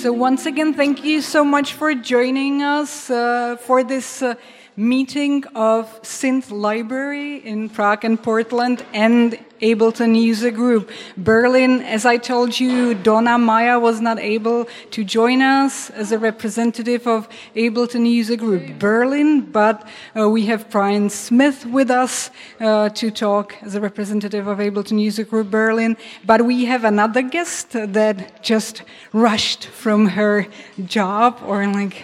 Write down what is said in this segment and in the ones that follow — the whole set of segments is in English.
So once again, thank you so much for joining us uh, for this uh, meeting of Synth Library in Prague and Portland and Ableton User Group. Berlin, as I told you, Donna Maya was not able to join us as a representative of Ableton User Group Berlin, but uh, we have Brian Smith with us uh, to talk as a representative of Ableton User Group Berlin. But we have another guest that just rushed from her job or like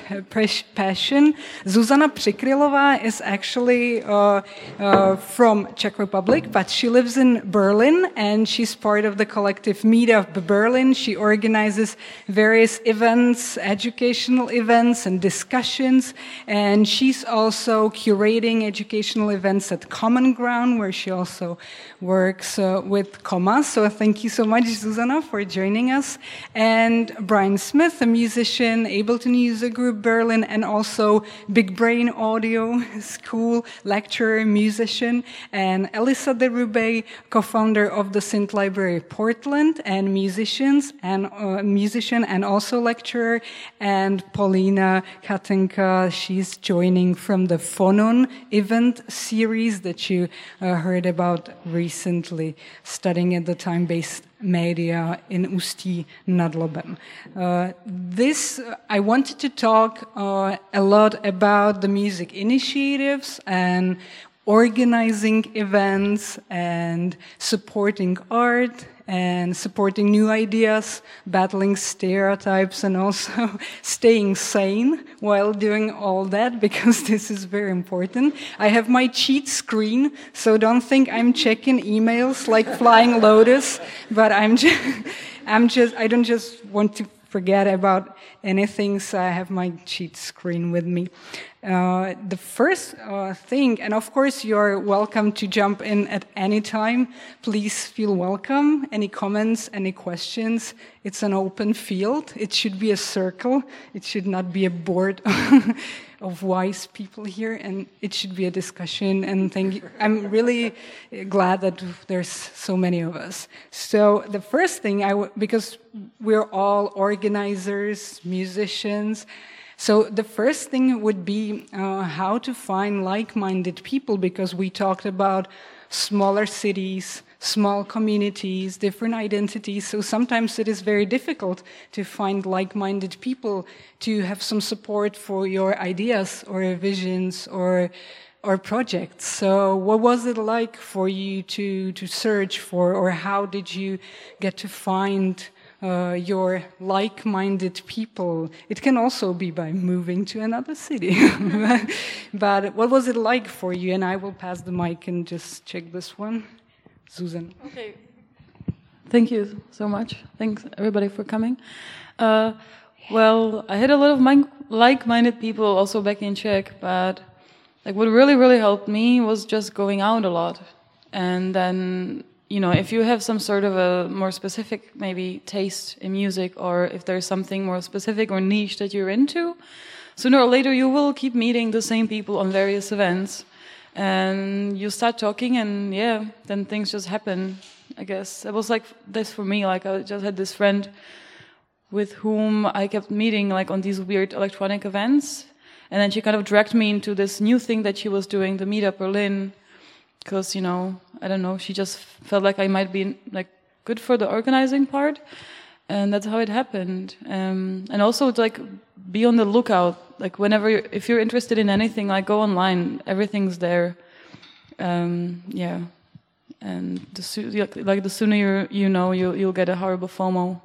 passion. Zuzana Přikrylová is actually uh, uh, from Czech Republic, but she lives in Berlin, and she's part of the collective Meetup Berlin. She organizes various events, educational events, and discussions. And she's also curating educational events at Common Ground, where she also works uh, with Koma. So thank you so much, Zuzana, for joining us. And Brian Smith, a musician, Ableton User Group Berlin, and also Big Brain Audio School lecturer, musician, and Elisa de Rubey, co-founder of the Synth Library Portland, and musicians and uh, musician and also lecturer, and Paulina Katinka, She's joining from the Phonon event series that you uh, heard about recently, studying at the time-based media in Ústí nad Labem. Uh, this, I wanted to talk uh, a lot about the music initiatives and organizing events and supporting art and supporting new ideas, battling stereotypes, and also staying sane while doing all that because this is very important. I have my cheat screen, so don't think I'm checking emails like Flying Lotus, but I'm just, I'm just, I don't just want to forget about anything, so I have my cheat screen with me. Uh, the first uh, thing, and of course, you're welcome to jump in at any time. Please feel welcome. Any comments, any questions? It's an open field. It should be a circle. It should not be a board of wise people here, and it should be a discussion. And thank you. I'm really glad that there's so many of us. So the first thing, I w- because we're all organizers, musicians. So the first thing would be uh, how to find like-minded people because we talked about smaller cities, small communities, different identities. So sometimes it is very difficult to find like-minded people to have some support for your ideas or visions or or projects. So what was it like for you to to search for or how did you get to find uh, your like-minded people. It can also be by moving to another city. but what was it like for you? And I will pass the mic and just check this one. Susan. Okay. Thank you so much. Thanks everybody for coming. Uh, well, I had a lot of like-minded people also back in Czech, but like what really really helped me was just going out a lot, and then you know, if you have some sort of a more specific maybe taste in music, or if there's something more specific or niche that you're into, sooner or later you will keep meeting the same people on various events, and you start talking, and yeah, then things just happen. I guess it was like this for me. Like I just had this friend with whom I kept meeting like on these weird electronic events, and then she kind of dragged me into this new thing that she was doing, the Meetup Berlin because you know I don't know she just felt like I might be like good for the organizing part, and that's how it happened. Um, and also like be on the lookout. Like whenever you're, if you're interested in anything, like go online. Everything's there. Um, yeah, and the like the sooner you you know you you'll get a horrible FOMO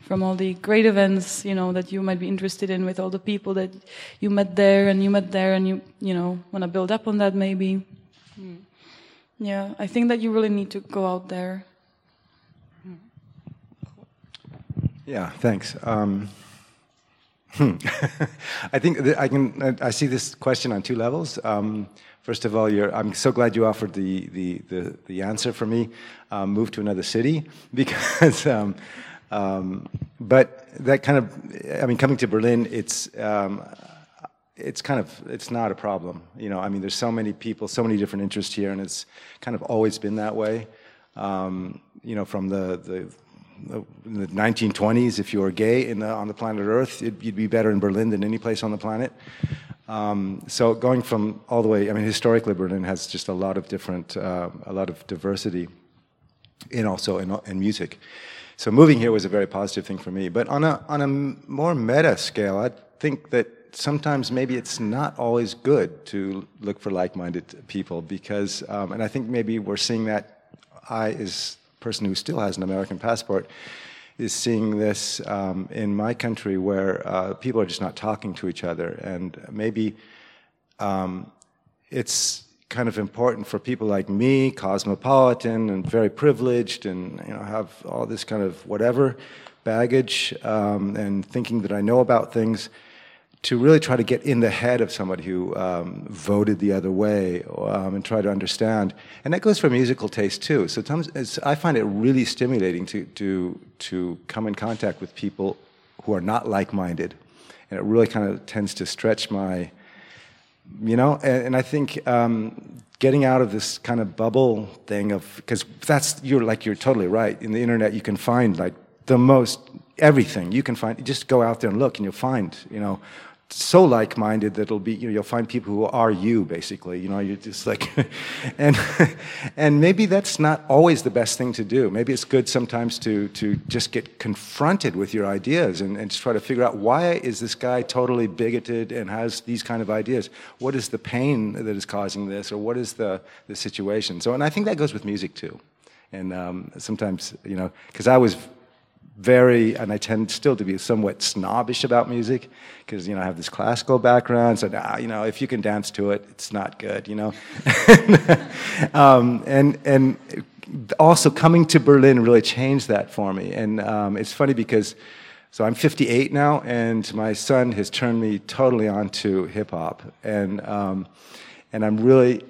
from all the great events you know that you might be interested in with all the people that you met there and you met there and you you know want to build up on that maybe. Mm. Yeah, I think that you really need to go out there. Yeah, thanks. Um, I think I can. I see this question on two levels. Um, first of all, I'm so glad you offered the the the, the answer for me. Um, move to another city because. Um, um, but that kind of, I mean, coming to Berlin, it's um, it's kind of it's not a problem you know i mean there's so many people so many different interests here and it's kind of always been that way Um, you know, from the, the, the 1920s, if you were gay the, on the planet Earth, you'd be better in Berlin than any place on the planet. Um, so going from all the way, I mean, historically Berlin has just a lot of different, uh, a lot of diversity, in also in, in music. So moving here was a very positive thing for me. But on a on a more meta scale, I think that sometimes maybe it's not always good to look for like-minded people because, um, and I think maybe we're seeing that. I, as a person who still has an American passport, is seeing this um, in my country where uh, people are just not talking to each other, and maybe um, it's kind of important for people like me, cosmopolitan and very privileged, and you know have all this kind of whatever baggage um, and thinking that I know about things to really try to get in the head of somebody who um, voted the other way um, and try to understand. And that goes for musical taste too. So I find it really stimulating to, to, to come in contact with people who are not like minded. And it really kind of tends to stretch my, you know, and, and I think um, getting out of this kind of bubble thing of, because that's, you're like, you're totally right. In the internet, you can find like the most everything you can find just go out there and look and you'll find you know so like-minded that it'll be you know you'll find people who are you basically. You know you're just like and and maybe that's not always the best thing to do. Maybe it's good sometimes to to just get confronted with your ideas and, and try to figure out why is this guy totally bigoted and has these kind of ideas? What is the pain that is causing this or what is the the situation? So and i think that goes with music too. And um, sometimes you know because i was very, and I tend still to be somewhat snobbish about music because, you know, I have this classical background. So, nah, you know, if you can dance to it, it's not good, you know. um, and, and also coming to Berlin really changed that for me. And um, it's funny because, so I'm 58 now, and my son has turned me totally on to hip hop. And, um, and I'm really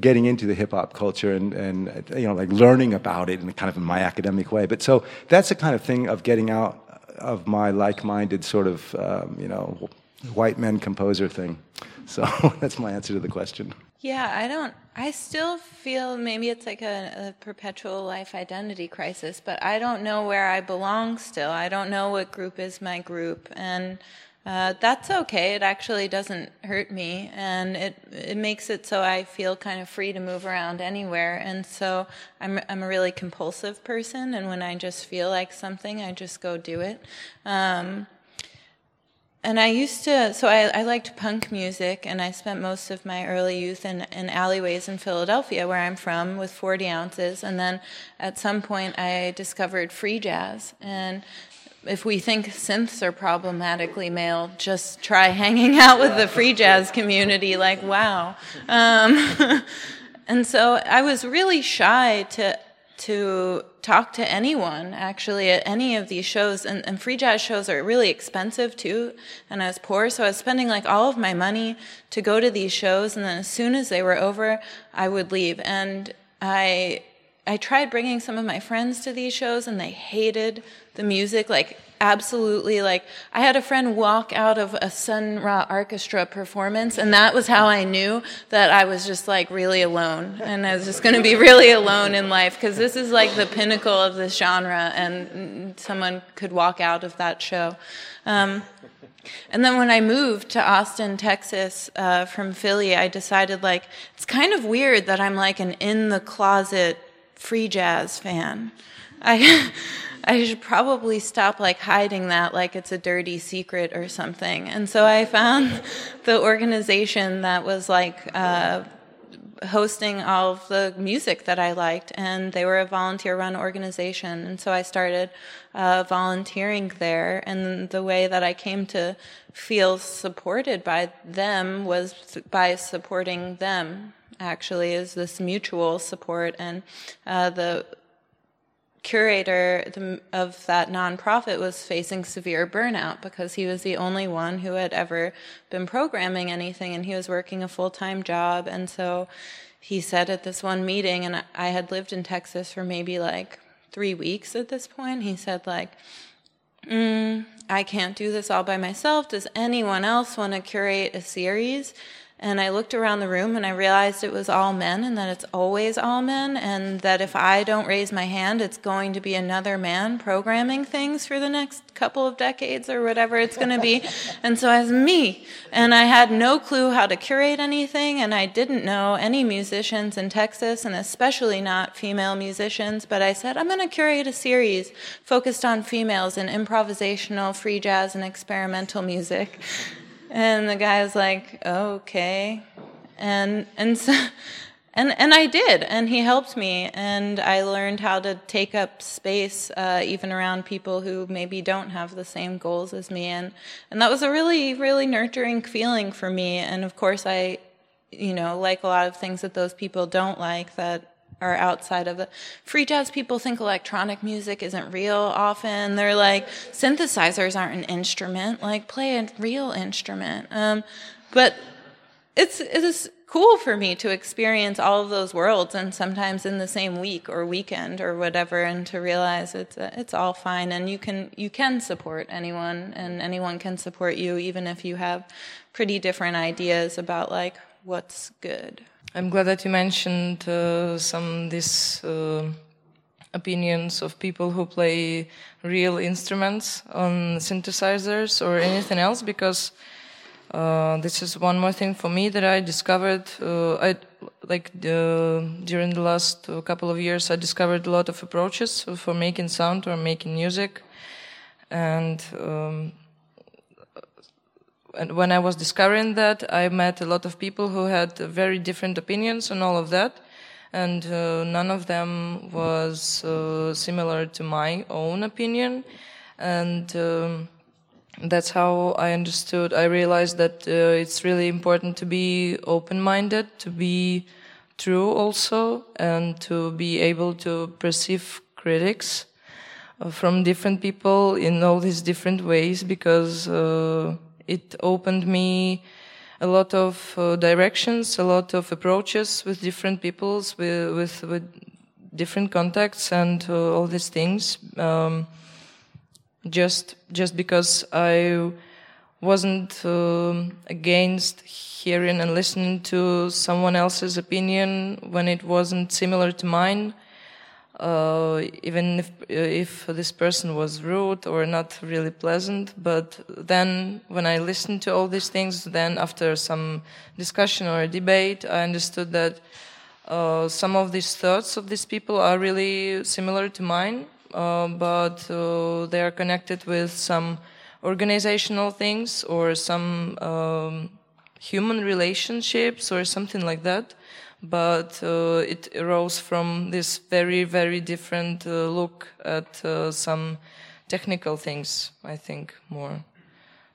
getting into the hip hop culture and, and you know like learning about it in kind of in my academic way. But so that's the kind of thing of getting out of my like-minded sort of um, you know white men composer thing. So that's my answer to the question. Yeah, I don't. I still feel maybe it's like a, a, perpetual life identity crisis, but I don't know where I belong still. I don't know what group is my group, and uh, that's okay. It actually doesn't hurt me, and it it makes it so I feel kind of free to move around anywhere. And so I'm I'm a really compulsive person, and when I just feel like something, I just go do it. Um, and I used to, so I, I, liked punk music, and I spent most of my early youth in, in alleyways in Philadelphia, where I'm from, with 40 ounces. And then at some point, I discovered free jazz. And if we think synths are problematically male, just try hanging out with the free jazz community. Like, wow. Um, and so I was really shy to to talk to anyone actually at any of these shows and, and, free jazz shows are really expensive too and i was poor so i was spending like all of my money to go to these shows and then as soon as they were over i would leave and i I tried bringing some of my friends to these shows and they hated the music like absolutely like I had a friend walk out of a Sun Ra orchestra performance and that was how I knew that I was just like really alone and I was just going to be really alone in life because this is like the pinnacle of this genre and someone could walk out of that show. Um, and then when I moved to Austin, Texas, uh, from Philly, I decided like it's kind of weird that I'm like an in the closet free jazz fan. I I should probably stop like hiding that like it's a dirty secret or something. And so I found the organization that was like uh, hosting all of the music that I liked, and they were a volunteer-run organization. And so I started uh, volunteering there, and the way that I came to feel supported by them was by supporting them actually is this mutual support and uh, the curator of that nonprofit was facing severe burnout because he was the only one who had ever been programming anything and he was working a full-time job. And so he said at this one meeting and I had lived in Texas for maybe like 3 weeks at this point he said like mm, I can't do this all by myself. Does anyone else want to curate a series And I looked around the room and I realized it was all men and that it's always all men. And that if I don't raise my hand, it's going to be another man programming things for the next couple of decades or whatever it's going to be. and so I was me. And I had no clue how to curate anything. And I didn't know any musicians in Texas and especially not female musicians. But I said, I'm going to curate a series focused on females in improvisational, free jazz, and experimental music. And the guy was like, okay. And, and so, and, and I did, and he helped me, and I learned how to take up space, uh, even around people who maybe don't have the same goals as me, and, and that was a really, really nurturing feeling for me, and of course I, you know, like a lot of things that those people don't like, that are outside of the free jazz people think electronic music isn't real often. They're like synthesizers aren't an instrument. Like play a real instrument. Um, but it's it's cool for me to experience all of those worlds and sometimes in the same week or weekend or whatever and to realize it's it's all fine and you can you can support anyone and anyone can support you even if you have pretty different ideas about like what's good I'm glad that you mentioned uh, some these uh, opinions of people who play real instruments on synthesizers or anything else because uh, this is one more thing for me that I discovered. Uh, I like during the last couple of years, I discovered a lot of approaches for making sound or making music, and um, and when I was discovering that, I met a lot of people who had very different opinions on all of that, and uh, none of them was uh, similar to my own opinion, and um, that's how I understood. I realized that uh, it's really important to be open-minded, to be true also, and to be able to perceive critics uh, from different people in all these different ways because uh, it opened me a lot of uh, directions, a lot of approaches with different peoples, with with, with different contacts, and uh, all these things. Um, just just because I wasn't uh, against hearing and listening to someone else's opinion when it wasn't similar to mine uh, even if if this person was rude or not really pleasant. But then, when I listened to all these things, then after some discussion or debate, I understood that uh, some of these thoughts of these people are really similar to mine, uh, but uh, they are connected with some organizational things or some um, human relationships or something like that but uh, it arose from this very, very different uh, look at uh, some technical things, I think, more.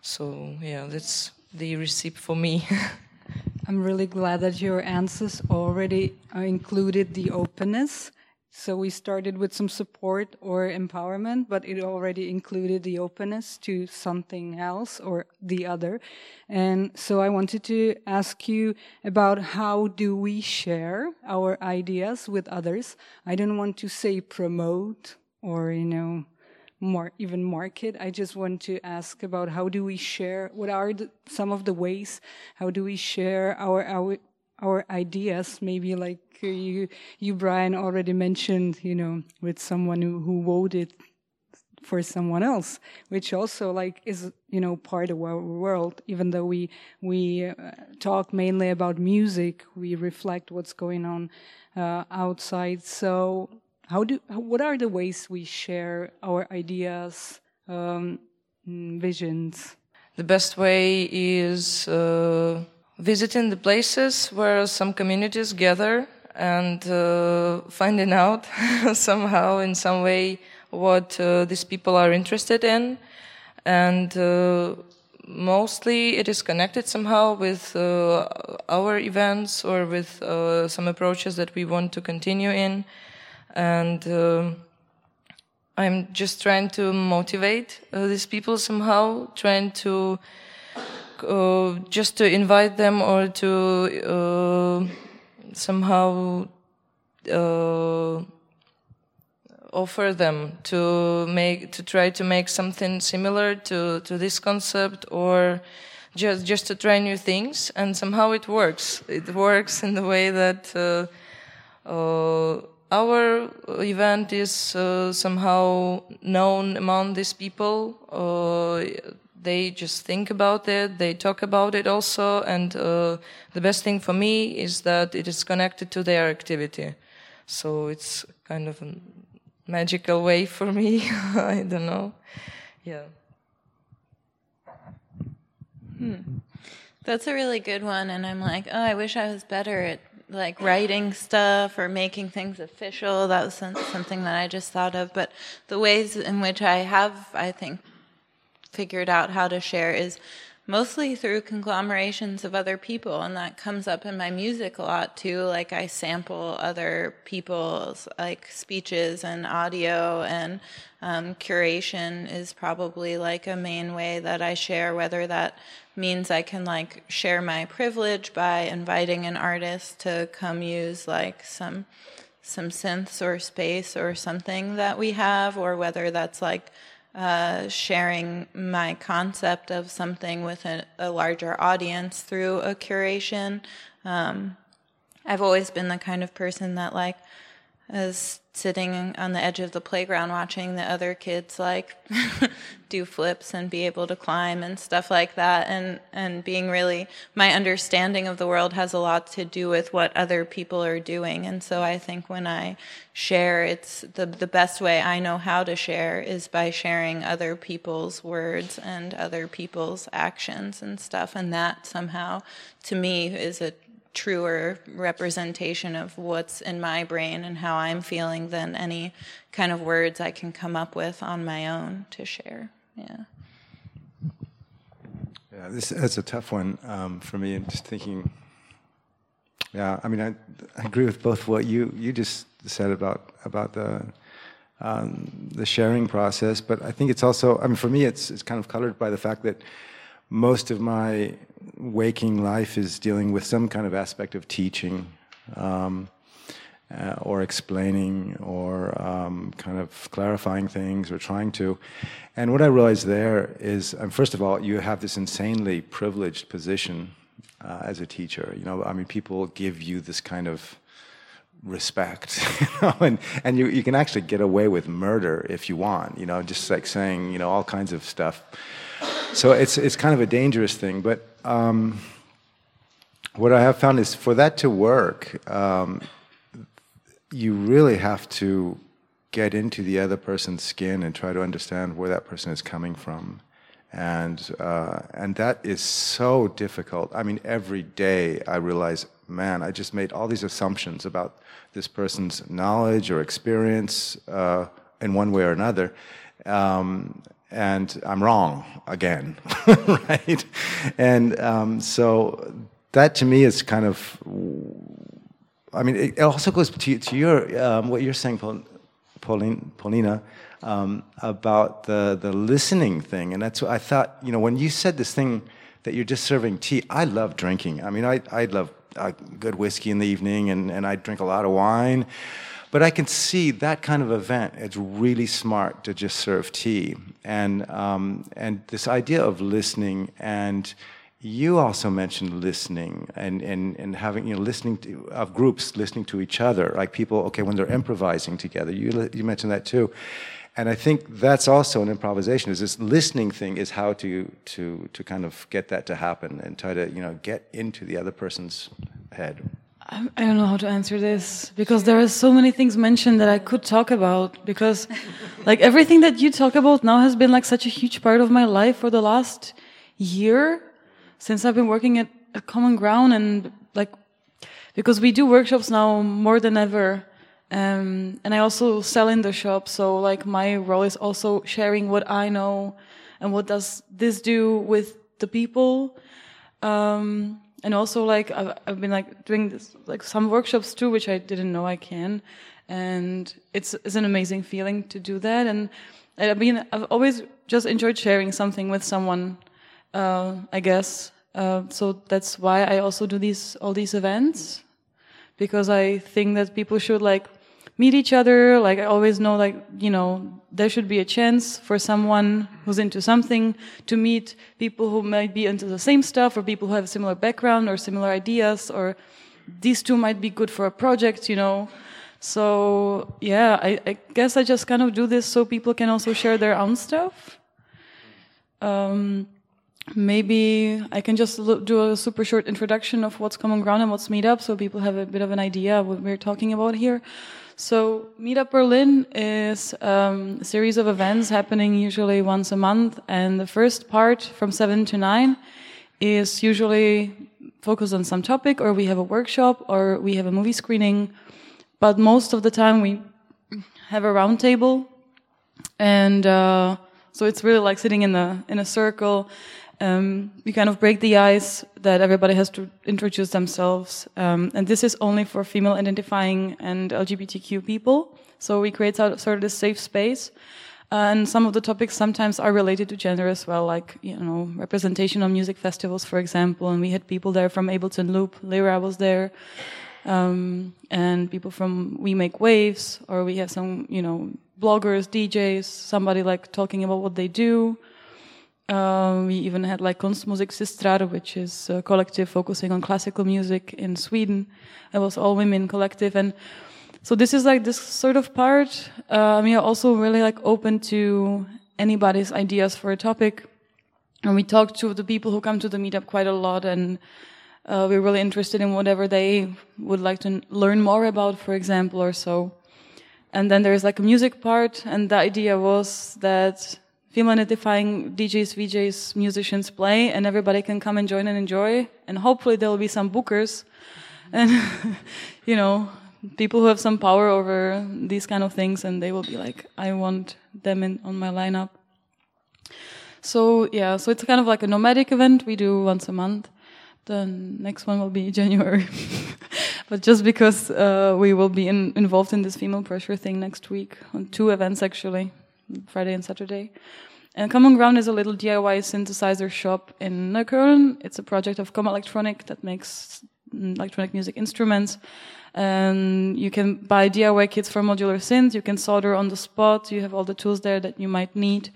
So, yeah, that's the recipe for me. I'm really glad that your answers already included the openness so we started with some support or empowerment, but it already included the openness to something else or the other. And so I wanted to ask you about how do we share our ideas with others? I don't want to say promote or, you know, more even market. I just want to ask about how do we share? What are the, some of the ways? How do we share our our our ideas? Maybe like you, you, Brian, already mentioned, you know, with someone who, who voted for someone else, which also like is you know part of our world. Even though we we uh, talk mainly about music, we reflect what's going on uh, outside. So, how do what are the ways we share our ideas, um, visions? The best way is. Uh, visiting the places where some communities gather and uh, finding out somehow in some way what uh, these people are interested in. And uh, mostly it is connected somehow with uh, our events or with uh, some approaches that we want to continue in. And um, i'm just trying to motivate uh, these people somehow trying to just to invite them or to somehow uh, offer them to make to try to make something similar to to this concept or just just to try new things, and somehow it works. It works in the way that uh, uh, our event is uh, somehow known among these people. They just think about it, they talk about it also, and uh, the best thing for me is that it is connected to their activity. So it's kind of a magical way for me. I don't know. Yeah. Hmm. That's a really good one, and I'm like, oh, I wish I was better at like writing stuff or making things official. That was something that I just thought of. But the ways in which I have, I think, figured out how to share is mostly through conglomerations of other people and that comes up in my music a lot too. Like i sample other people's like speeches and audio and um, curation is probably like a main way that i share whether that means i can like share my privilege by inviting an artist to come use like some some synths or space or something that we have or whether that's like uh, sharing my concept of something with a, a larger audience through a curation. Um, I've always been the kind of person that like is sitting on the edge of the playground watching the other kids like do flips and be able to climb and stuff like that. And and being really my understanding of the world has a lot to do with what other people are doing. And so I think when I share it's the the best way I know how to share is by sharing other people's words and other people's actions and stuff. And that somehow to me is a truer representation of what's in my brain and how I'm feeling than any kind of words I can come up with on my own to share. Yeah. Yeah, this that's a tough one um, for me. I'm just thinking. Yeah, I mean, I, I agree with both what you you just said about about the um, the sharing process, but I think it's also. I mean, for me, it's it's kind of colored by the fact that most of my waking life is dealing with some kind of aspect of teaching um, uh, or explaining or um, kind of clarifying things or trying to. And what I realized there is, um, first of all, you have this insanely privileged position uh, as a teacher. You know, I mean, people give you this kind of respect, you know, and, and you, you can actually get away with murder if you want, you know, just like saying, you know, all kinds of stuff so it's it's kind of a dangerous thing. But um, what I have found is for that to work, um, you really have to get into the other person's skin and try to understand where that person is coming from. And uh, and that is so difficult. I mean, every day I realize, man, I just made all these assumptions about this person's knowledge or experience uh, in one way or another. Um, and I'm wrong again, right? And um, so that to me is kind of, I mean, it also goes to, to your um, what you're saying, Pauline, Paulina, um, about the the listening thing, and that's what I thought. You know, when you said this thing that you're just serving tea, I love drinking. I mean, I I love uh, good whiskey in the evening, and and I drink a lot of wine. But I can see that kind of event, it's really smart to just serve tea. And, um, and this idea of listening and you also mentioned listening and, and, and having, you know, listening to, of groups listening to each other, like people, okay, when they're improvising together. You, you mentioned that too. And I think that's also an improvisation. Is this listening thing is how to to to kind of get that to happen and try to you know get into the other person's head. I don't know how to answer this because there are so many things mentioned that I could talk about because like everything that you talk about now has been like such a huge part of my life for the last year since I've been working at, at Common Ground and like because we do workshops now more than ever um, and I also sell in the shop so like my role is also sharing what I know and what does this do with the people. Um, and also like I've, I've, been like doing this like some workshops too which i didn't know i can. And it's it's an amazing feeling to do that. And i mean i've always just enjoyed sharing something with someone uh, i guess. Uh, so that's why i also do these all these events because i think that people should like meet each other. Like I always know, like you know, there should be a chance for someone who's into something to meet people who might be into the same stuff, or people who have a similar background or similar ideas, or these two might be good for a project. You know. So yeah, I, I guess I just kind of do this so people can also share their own stuff. Um, maybe I can just do a super short introduction of what's Common Ground and what's Meetup so people have a bit of an idea of what we're talking about here. So, Meetup Berlin is um, a series of events happening usually once a month, and the first part from 7 to 9 is usually focused on some topic, or we have a workshop, or we have a movie screening. But most of the time, we have a roundtable, and uh, so it's really like sitting in a in a circle um, we kind of break the ice that everybody has to introduce themselves. Um, and this is only for female identifying and LGBTQ people. So we create sort of this safe space. And some of the topics sometimes are related to gender as well, like, you know, representation on music festivals, for example. And we had people there from Ableton Loop, Lyra was there, um, and people from We Make Waves, or we have some, you know, bloggers, DJs, somebody like talking about what they do. Um, we even had like Konstmusiksystrar, which is a collective focusing on classical music in Sweden. It was all women collective, and so this is like this sort of part. Uh, we are also really like open to anybody's ideas for a topic, and we talk to the people who come to the meetup quite a lot, and uh, we're really interested in whatever they would like to learn more about, for example, or so. And then there's like a music part, and the idea was that female identifying DJs, VJs, musicians play, and everybody can come and join and enjoy. And hopefully there will be some bookers and, you know, people who have some power over these kind of things, and they will be like, I want them in on my lineup. So yeah, so it's kind of like a nomadic event we do once a month. The next one will be January. but just because uh, we will be in, involved in this female pressure thing next week on two events actually. Friday and Saturday. And Common Ground is a little DIY synthesizer shop in Neukölln. It's a project of Koma Elektronik that makes mm, electronic music instruments. And you can buy DIY kits for modular synths. You can solder on the spot. You have all the tools there that you might need.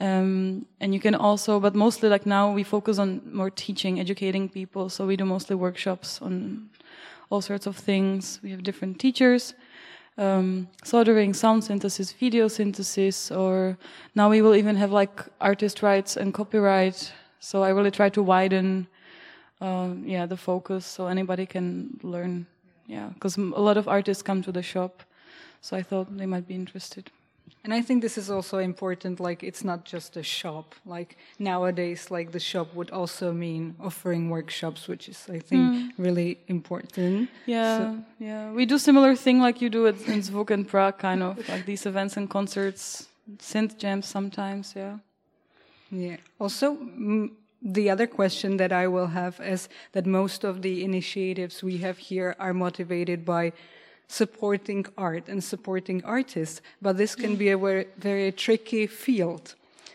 Um, and you can also, but mostly like now we focus on more teaching, educating people. So we do mostly workshops on all sorts of things. We have different teachers um, soldering, sound synthesis, video synthesis, or now we will even have like artist rights and copyright. So I really try to widen, uh, yeah, the focus so anybody can learn. Yeah, because a lot of artists come to the shop, so I thought they might be interested. And I think this is also important. Like, it's not just a shop. Like nowadays, like the shop would also mean offering workshops, which is, I think, mm. really important. Yeah, so. yeah. We do similar thing like you do it in Zvuk and Prague, kind of like these events and concerts, synth jams sometimes. Yeah. Yeah. Also. the other question that I will have is that most of the initiatives we have here are motivated by supporting art and supporting artists, but this can be a very, very tricky field.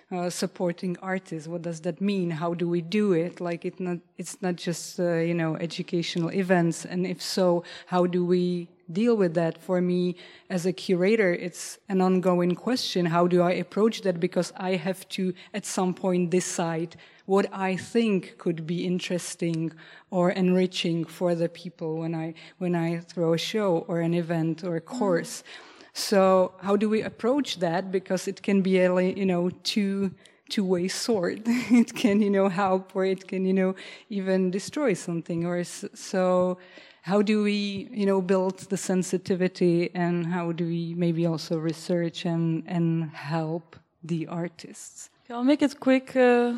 Uh, supporting artists. What does that mean? How do we do it? Like it not, it's not just uh, you know educational events, and if so, how do we deal with that? For me, as a curator, it's an ongoing question. How do I approach that? Because I have to at some point decide what I think could be interesting or enriching for the people when I when I throw a show or an event or a mm-hmm. course. So how do we approach that? Because it can be a you know two two-way sword. it can you know help or it can you know even destroy something or so. How do we you know build the sensitivity and how do we maybe also research and and help the artists? I'll make it quick. Uh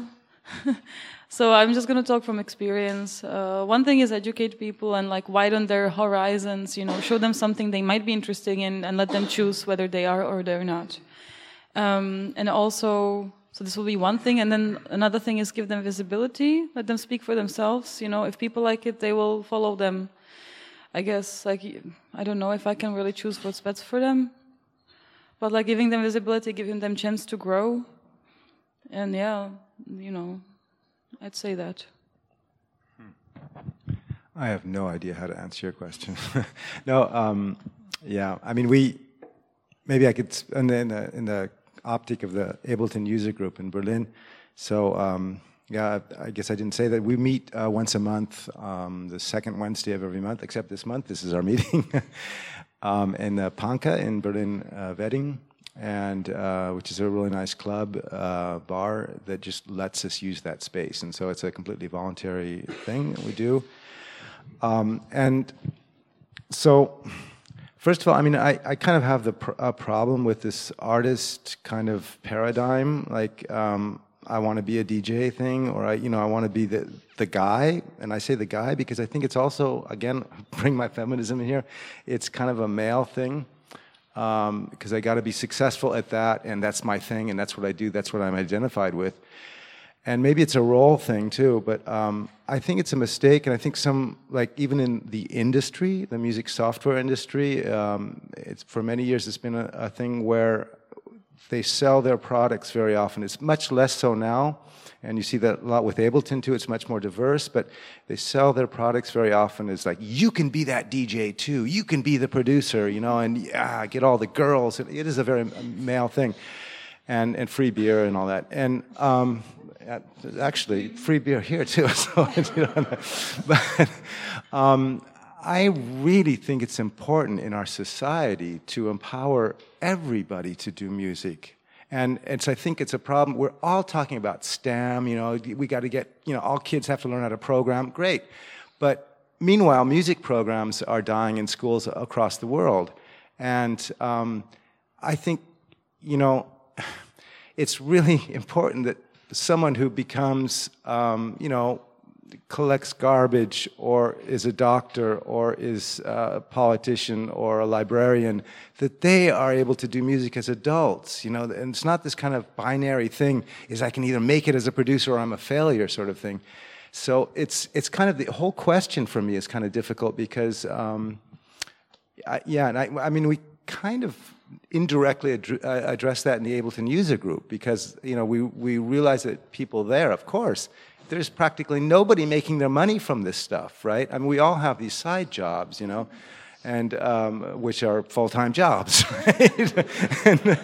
so I'm just going to talk from experience. Uh, one thing is educate people and like widen their horizons. You know, show them something they might be interested in, and let them choose whether they are or they're not. Um, and also, so this will be one thing, and then another thing is give them visibility. Let them speak for themselves. You know, if people like it, they will follow them. I guess like I don't know if I can really choose what's best for them, but like giving them visibility, giving them chance to grow, and yeah, you know, I'd say that. I have no idea how to answer your question. no, um, Yeah, I mean, we maybe I could in the, in the, in the optic of the Ableton user group in Berlin. So um, yeah, I guess I didn't say that we meet uh, once a month, um, the second Wednesday of every month, except this month. This is our meeting um, in the Panke in Berlin uh, Wedding, and uh, which is a really nice club uh, bar that just lets us use that space. And so it's a completely voluntary thing that we do. Um, and so First of all, I mean, I, I kind of have the pr- problem with this artist kind of paradigm. Like, um, I want to be a DJ thing, or I, you know, I want to be the the guy. And I say the guy because I think it's also, again, bring my feminism in here. It's kind of a male thing because um, I got to be successful at that, and that's my thing, and that's what I do. That's what I'm identified with and maybe it's a role thing too but um, i think it's a mistake and i think some like even in the industry the music software industry um, it's for many years it's been a, a, thing where they sell their products very often. It's much less so now and you see that a lot with ableton too. It's much more diverse but they sell their products very often as like you can be that dj too. You can be the producer you know and yeah, get all the girls. It is a very male thing and, and free beer and all that. And um, actually free beer here too. So, you know, but um, I really think it's important in our society to empower everybody to do music. And it's, I think it's a problem. We're all talking about STEM, you know, we got to get, you know, all kids have to learn how to program. Great. But meanwhile, music programs are dying in schools across the world. And um, I think, you know, it's really important that someone who becomes, um, you know, collects garbage or is a doctor or is a politician or a librarian, that they are able to do music as adults, you know, and it's not this kind of binary thing, is I can either make it as a producer or I'm a failure sort of thing. So it's, it's kind of the whole question for me is kind of difficult because, um, I, yeah, and I, I mean, we kind of indirectly ad- uh, address that in the Ableton user group because you know we, we realize that people there, of course, there's practically nobody making their money from this stuff, right? I mean, we all have these side jobs, you know, and um, which are full-time jobs, right? and,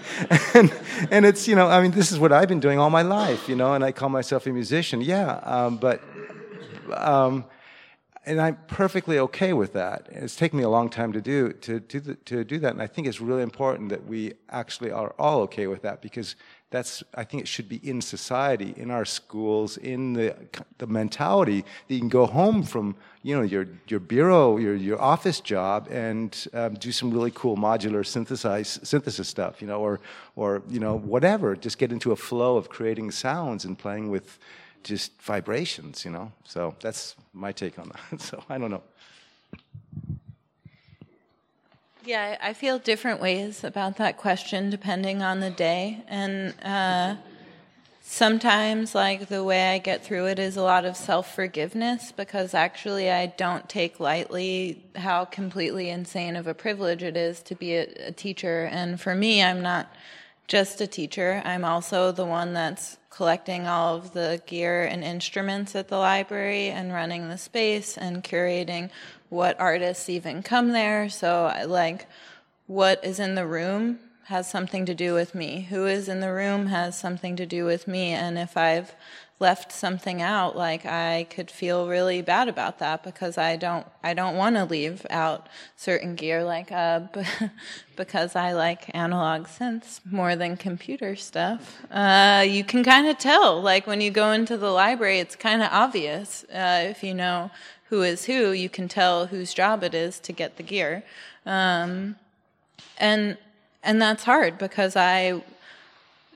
and, and, it's you know, I mean, this is what I've been doing all my life, you know, and I call myself a musician, yeah, um, but. Um, and I'm perfectly okay with that. It's taken me a long time to do to to do that, and I think it's really important that we actually are all okay with that because that's I think it should be in society, in our schools, in the the mentality that you can go home from you know your your bureau, your your office job, and um, do some really cool modular synthesize synthesis stuff, you know, or or you know whatever. Just get into a flow of creating sounds and playing with just vibrations, you know. So that's my take on that. so I don't know. Yeah, I feel different ways about that question depending on the day. And uh, sometimes, like, the way I get through it is a lot of self forgiveness because actually I don't take lightly how completely insane of a privilege it is to be a, a teacher. And for me, I'm not just a teacher, I'm also the one that's collecting all of the gear and instruments at the library and running the space and curating what artists even come there. So, like, what is in the room has something to do with me. Who is in the room has something to do with me. And if I've left something out like i could feel really bad about that because i don't i don't want to leave out certain gear like uh because i like analog synths more than computer stuff. Uh you can kind of tell like when you go into the library it's kind of obvious. Uh if you know who is who you can tell whose job it is to get the gear. Um and and that's hard because i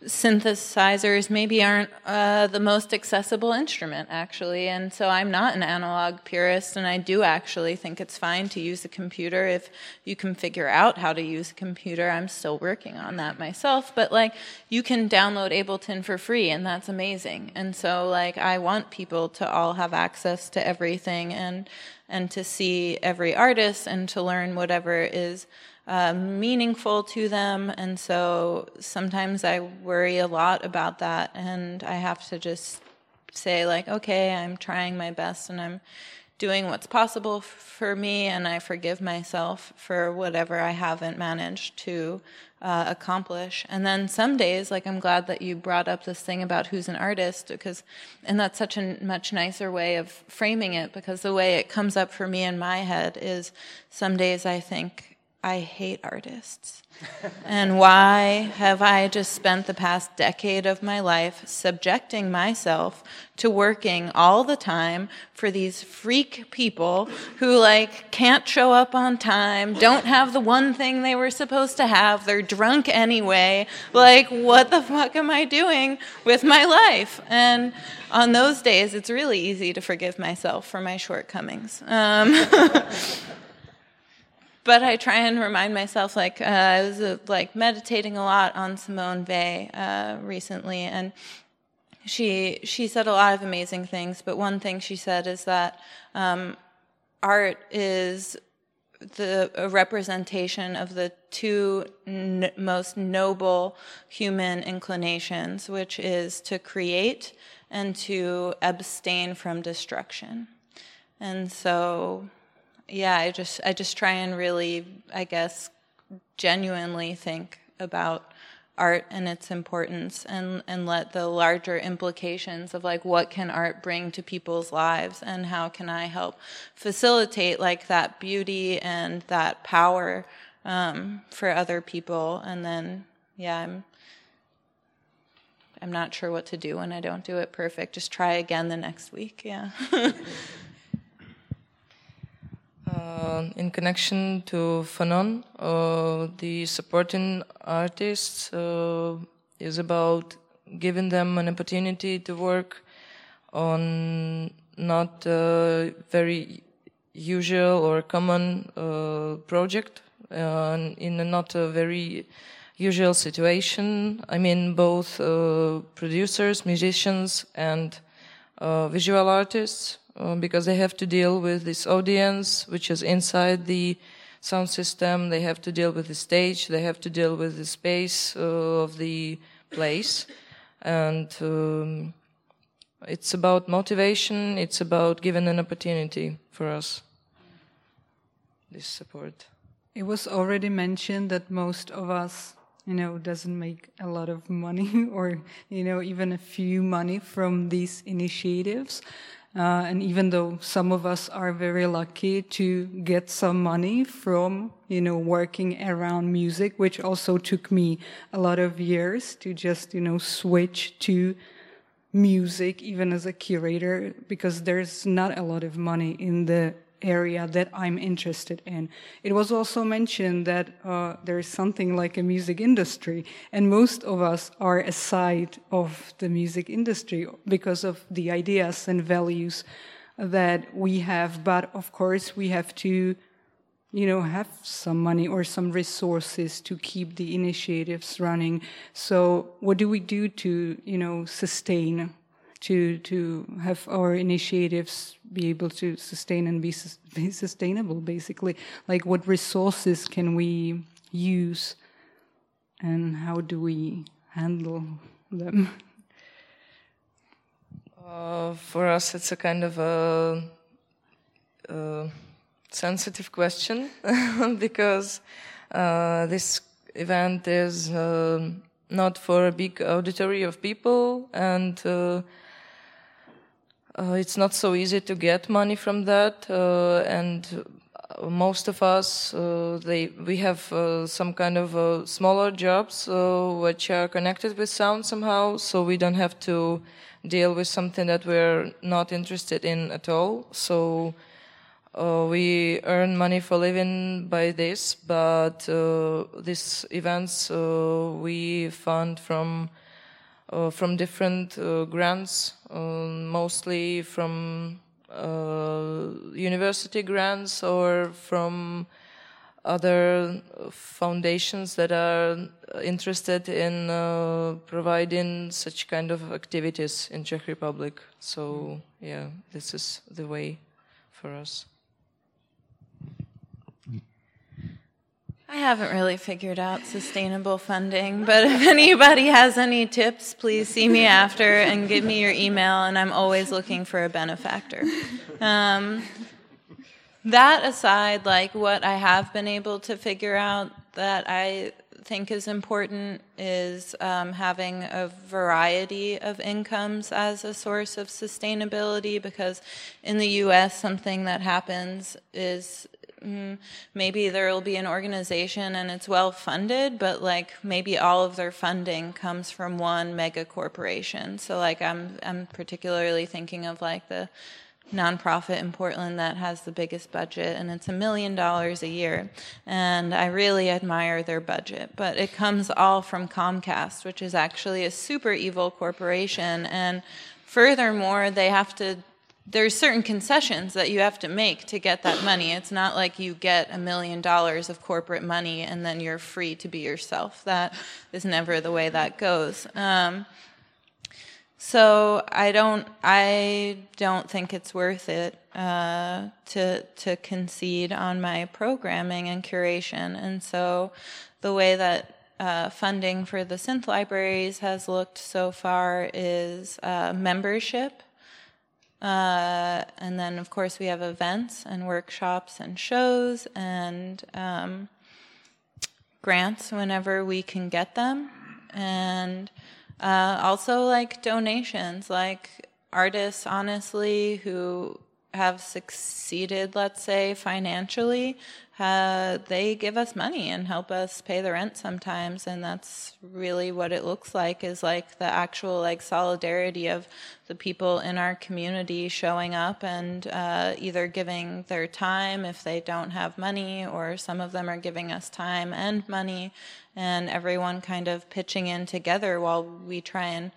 synthesizers maybe aren't uh, the most accessible instrument actually. And so i'm not an analog purist and i do actually think it's fine to use a computer if you can figure out how to use a computer. I'm still working on that myself. But like you can download ableton for free and that's amazing. And so like i want people to all have access to everything and and to see every artist and to learn whatever is uh, meaningful to them. And so sometimes I worry a lot about that. And I have to just say, like, okay, I'm trying my best and I'm doing what's possible for me, and I forgive myself for whatever I haven't managed to uh, accomplish. And then some days, like I'm glad that you brought up this thing about who's an artist, because, and that's such a much nicer way of framing it, because the way it comes up for me in my head is some days I think, I hate artists. and why have I just spent the past decade of my life subjecting myself to working all the time for these freak people who like can't show up on time, don't have the one thing they were supposed to have, they're drunk anyway. Like what the fuck am I doing with my life? And on those days it's really easy to forgive myself for my shortcomings. Um, but I try and remind myself, like uh, I was uh, like meditating a lot on Simone Weil uh, recently, and she she said a lot of amazing things. But one thing she said is that um, art is the a representation of the two most noble human inclinations, which is to create and to abstain from destruction. And so yeah, I just I just try and really, I guess, genuinely think about art and its importance and and let the larger implications of like what can art bring to people's lives and how can I help facilitate like that beauty and that power um, for other people. And then yeah I'm I'm not sure what to do when I don't do it perfect. Just try again the next week yeah Uh, in connection to Fanon, uh, the supporting artists uh, is about giving them an opportunity to work on not very usual or common uh, project uh, in a not a very usual situation. I mean, both producers, musicians, and visual artists uh, because they have to deal with this audience which is inside the sound system. They have to deal with the stage. They have to deal with the space uh, of the place, and um, it's about motivation. It's about giving an opportunity for us. This support. It was already mentioned that most of us you know doesn't make a lot of money or you know even a few money from these initiatives uh, and even though some of us are very lucky to get some money from, you know, working around music, which also took me a lot of years to just, you know, switch to music, even as a curator, because there's not a lot of money in the area that I'm interested in. It was also mentioned that uh, there is something like a music industry, and most of us are aside of the music industry because of the ideas and values that we have. But of course, we have to, you know, have some money or some resources to keep the initiatives running. So, what do we do to, you know, sustain? To, to have our initiatives be able to sustain and be, be sustainable, basically. Like, what resources can we use, and how do we handle them? Uh, for us, it's a kind of a, a sensitive question because uh, this event is uh, not for a big auditory of people and uh, it's not so easy to get money from that, uh, and uh, most of us uh, they we have uh, some kind of uh, smaller jobs which are connected with sound somehow, so we don't have to deal with something that we're not interested in at all. So. we earn money for living by this, but these events we fund from uh, from different uh, grants, um, mostly from uh, university grants or from other foundations that are interested in uh, providing such kind of activities in Czech Republic. So yeah, this is the way for us. I haven't really figured out sustainable funding, but if anybody has any tips, please see me after and give me your email, and I'm always looking for a benefactor. Um, that aside, like what I have been able to figure out that I think is important is um, having a variety of incomes as a source of sustainability because in the US, something that happens is Mm-hmm. maybe there will be an organization and it's well funded, but like maybe all of their funding comes from one mega corporation. So like I'm I'm particularly thinking of like the nonprofit in Portland that has the biggest budget, and it's a million dollars a year. And I really admire their budget, but it comes all from Comcast, which is actually a super evil corporation. And furthermore, they have to there's certain concessions that you have to make to get that money. It's not like you get a million dollars of corporate money and then you're free to be yourself. That is never the way that goes. Um, so I don't I don't think it's worth it uh, to to concede on my programming and curation. And so the way that uh, funding for the synth libraries has looked so far is uh, membership. Uh, and then, of course, we have events and workshops and shows and um, grants whenever we can get them. And uh, also, like donations, like artists, honestly, who have succeeded, let's say, financially, uh, they give us money and help us pay the rent sometimes, and that's really what it looks like. Is like the actual like solidarity of the people in our community showing up and uh, either giving their time if they don't have money, or some of them are giving us time and money, and everyone kind of pitching in together while we try and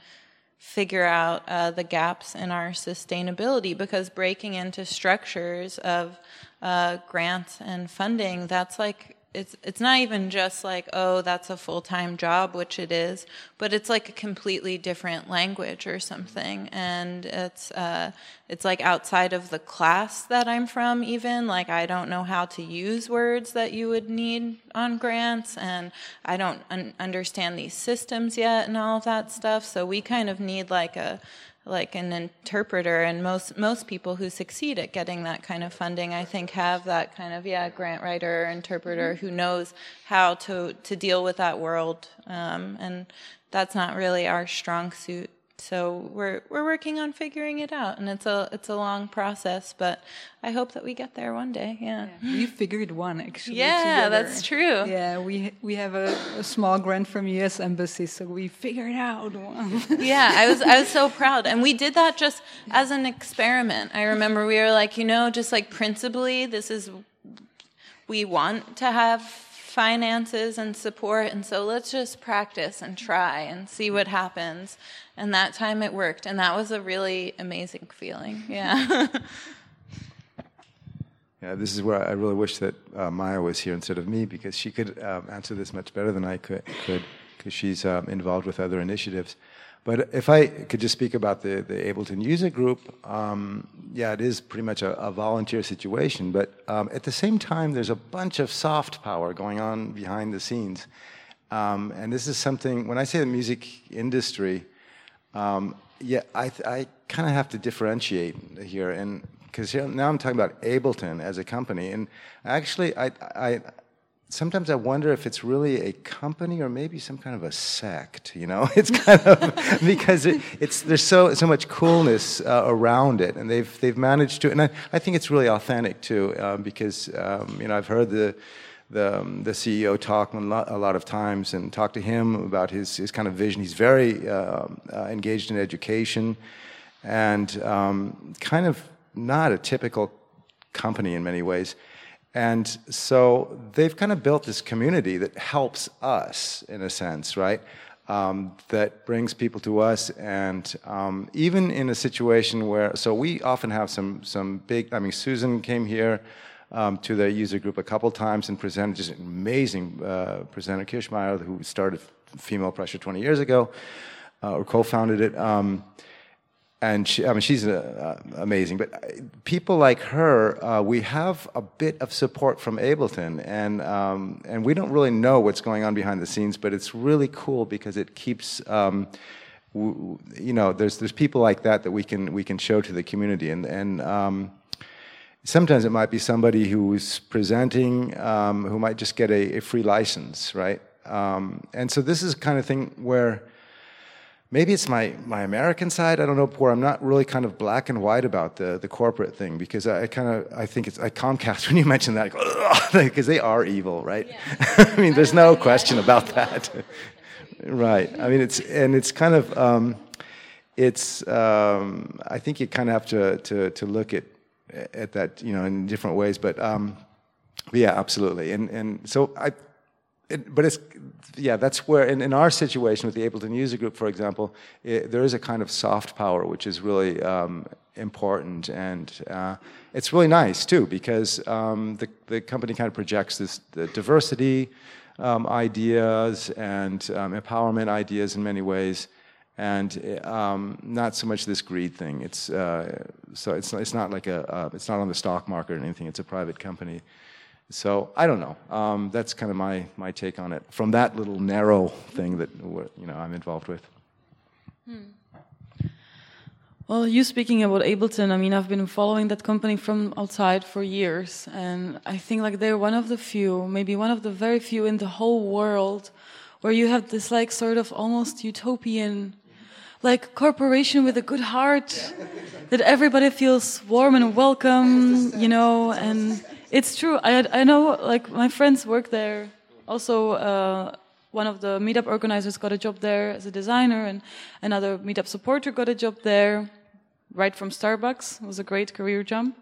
figure out uh, the gaps in our sustainability because breaking into structures of uh, grants and funding, that's like it's it's not even just like oh that's a full-time job which it is but it's like a completely different language or something. And it's uh, it's like outside of the class that I'm from even like I don't know how to use words that you would need on grants and I don't un- understand these systems yet and all of that stuff. So we kind of need like a like an interpreter and most most people who succeed at getting that kind of funding i think have that kind of yeah grant writer interpreter mm-hmm. who knows how to to deal with that world um, and that's not really our strong suit so we're we're working on figuring it out, and it's a it's a long process, but I hope that we get there one day. Yeah, yeah. we figured one actually. Yeah, together. that's true. Yeah, we we have a, a, small grant from U.S. Embassy, so we figured out one. yeah, I was I was so proud, and we did that just as an experiment. I remember we were like, you know, just like principally, this is we want to have finances and support. And so let's just practice and try and see what happens. And that time it worked. And that was a really amazing feeling. Yeah. yeah, this is where I really wish that uh, Maya was here instead of me because she could um, answer this much better than I could because she's um, involved with other initiatives. But if I could just speak about the, the Ableton user group, um, yeah, it is pretty much a, a volunteer situation. But um, at the same time, there's a bunch of soft power going on behind the scenes. Um, and this is something, when I say the music industry, um, yeah, I, I kind of have to differentiate here. And because now I'm talking about Ableton as a company. And actually, I, I, sometimes I wonder if it's really a company or maybe some kind of a sect. You know, it's kind of because it, it's there's so so much coolness uh, around it, and they've they've managed to, and I, I think it's really authentic too, um, because um, you know I've heard the. The, um, the CEO talk a lot, of times and talk to him about his, his kind of vision. He's very uh, uh, engaged in education and um, kind of not a typical company in many ways. And so they've kind of built this community that helps us, in a sense, right? Um, that brings people to us, and um, even in a situation where, so we often have some some big. I mean, Susan came here um, to the user group a couple times and presented just an amazing uh, presenter, Kirchmayr, who started Female Pressure 20 years ago, uh, or co-founded it. And she, I mean, she's uh, amazing. But uh, people like her, uh, we have a bit of support from Ableton, and um, and we don't really know what's going on behind the scenes. But it's really cool because it keeps. Um, you know, there's there's people like that that we can we can show to the community, and and um, sometimes it might be somebody who's presenting um, who might just get a, a free license, right? Um, and so this is kind of thing where maybe it's my, my American side. I don't know, where I'm not really kind of black and white about the, the corporate thing because I, I kind of I think it's I Comcast when you mention that because they are evil, right? Yeah. I mean, there's no question about that, right? I mean, it's and it's kind of um, it's um, I think you kind of have to, to to look at at that you know in different ways, but um, yeah, absolutely, and and so I it, but it's yeah that's where in, in our situation with the ableton user group for example it, there is a kind of soft power which is really um, important. And uh, it's really nice too because um, the, the company kind of projects this diversity um, ideas and um, empowerment ideas in many ways. And um, not so much this greed thing. It's uh, so it's, it's not like a uh, it's not on the stock market or anything. It's a private company so I don't know. Um, that's kind of my, my take on it from that little narrow thing that you know I'm involved with. Hmm. Well, you speaking about Ableton, I mean, I've been following that company from outside for years, and I think like they're one of the few, maybe one of the very few in the whole world, where you have this like sort of almost utopian, like corporation with a good heart, that everybody feels warm and welcome, you know, and it's true. I I know like my friends work there. Also, uh, one of the meetup organizers got a job there as a designer, and another meetup supporter got a job there, right from Starbucks. It was a great career jump.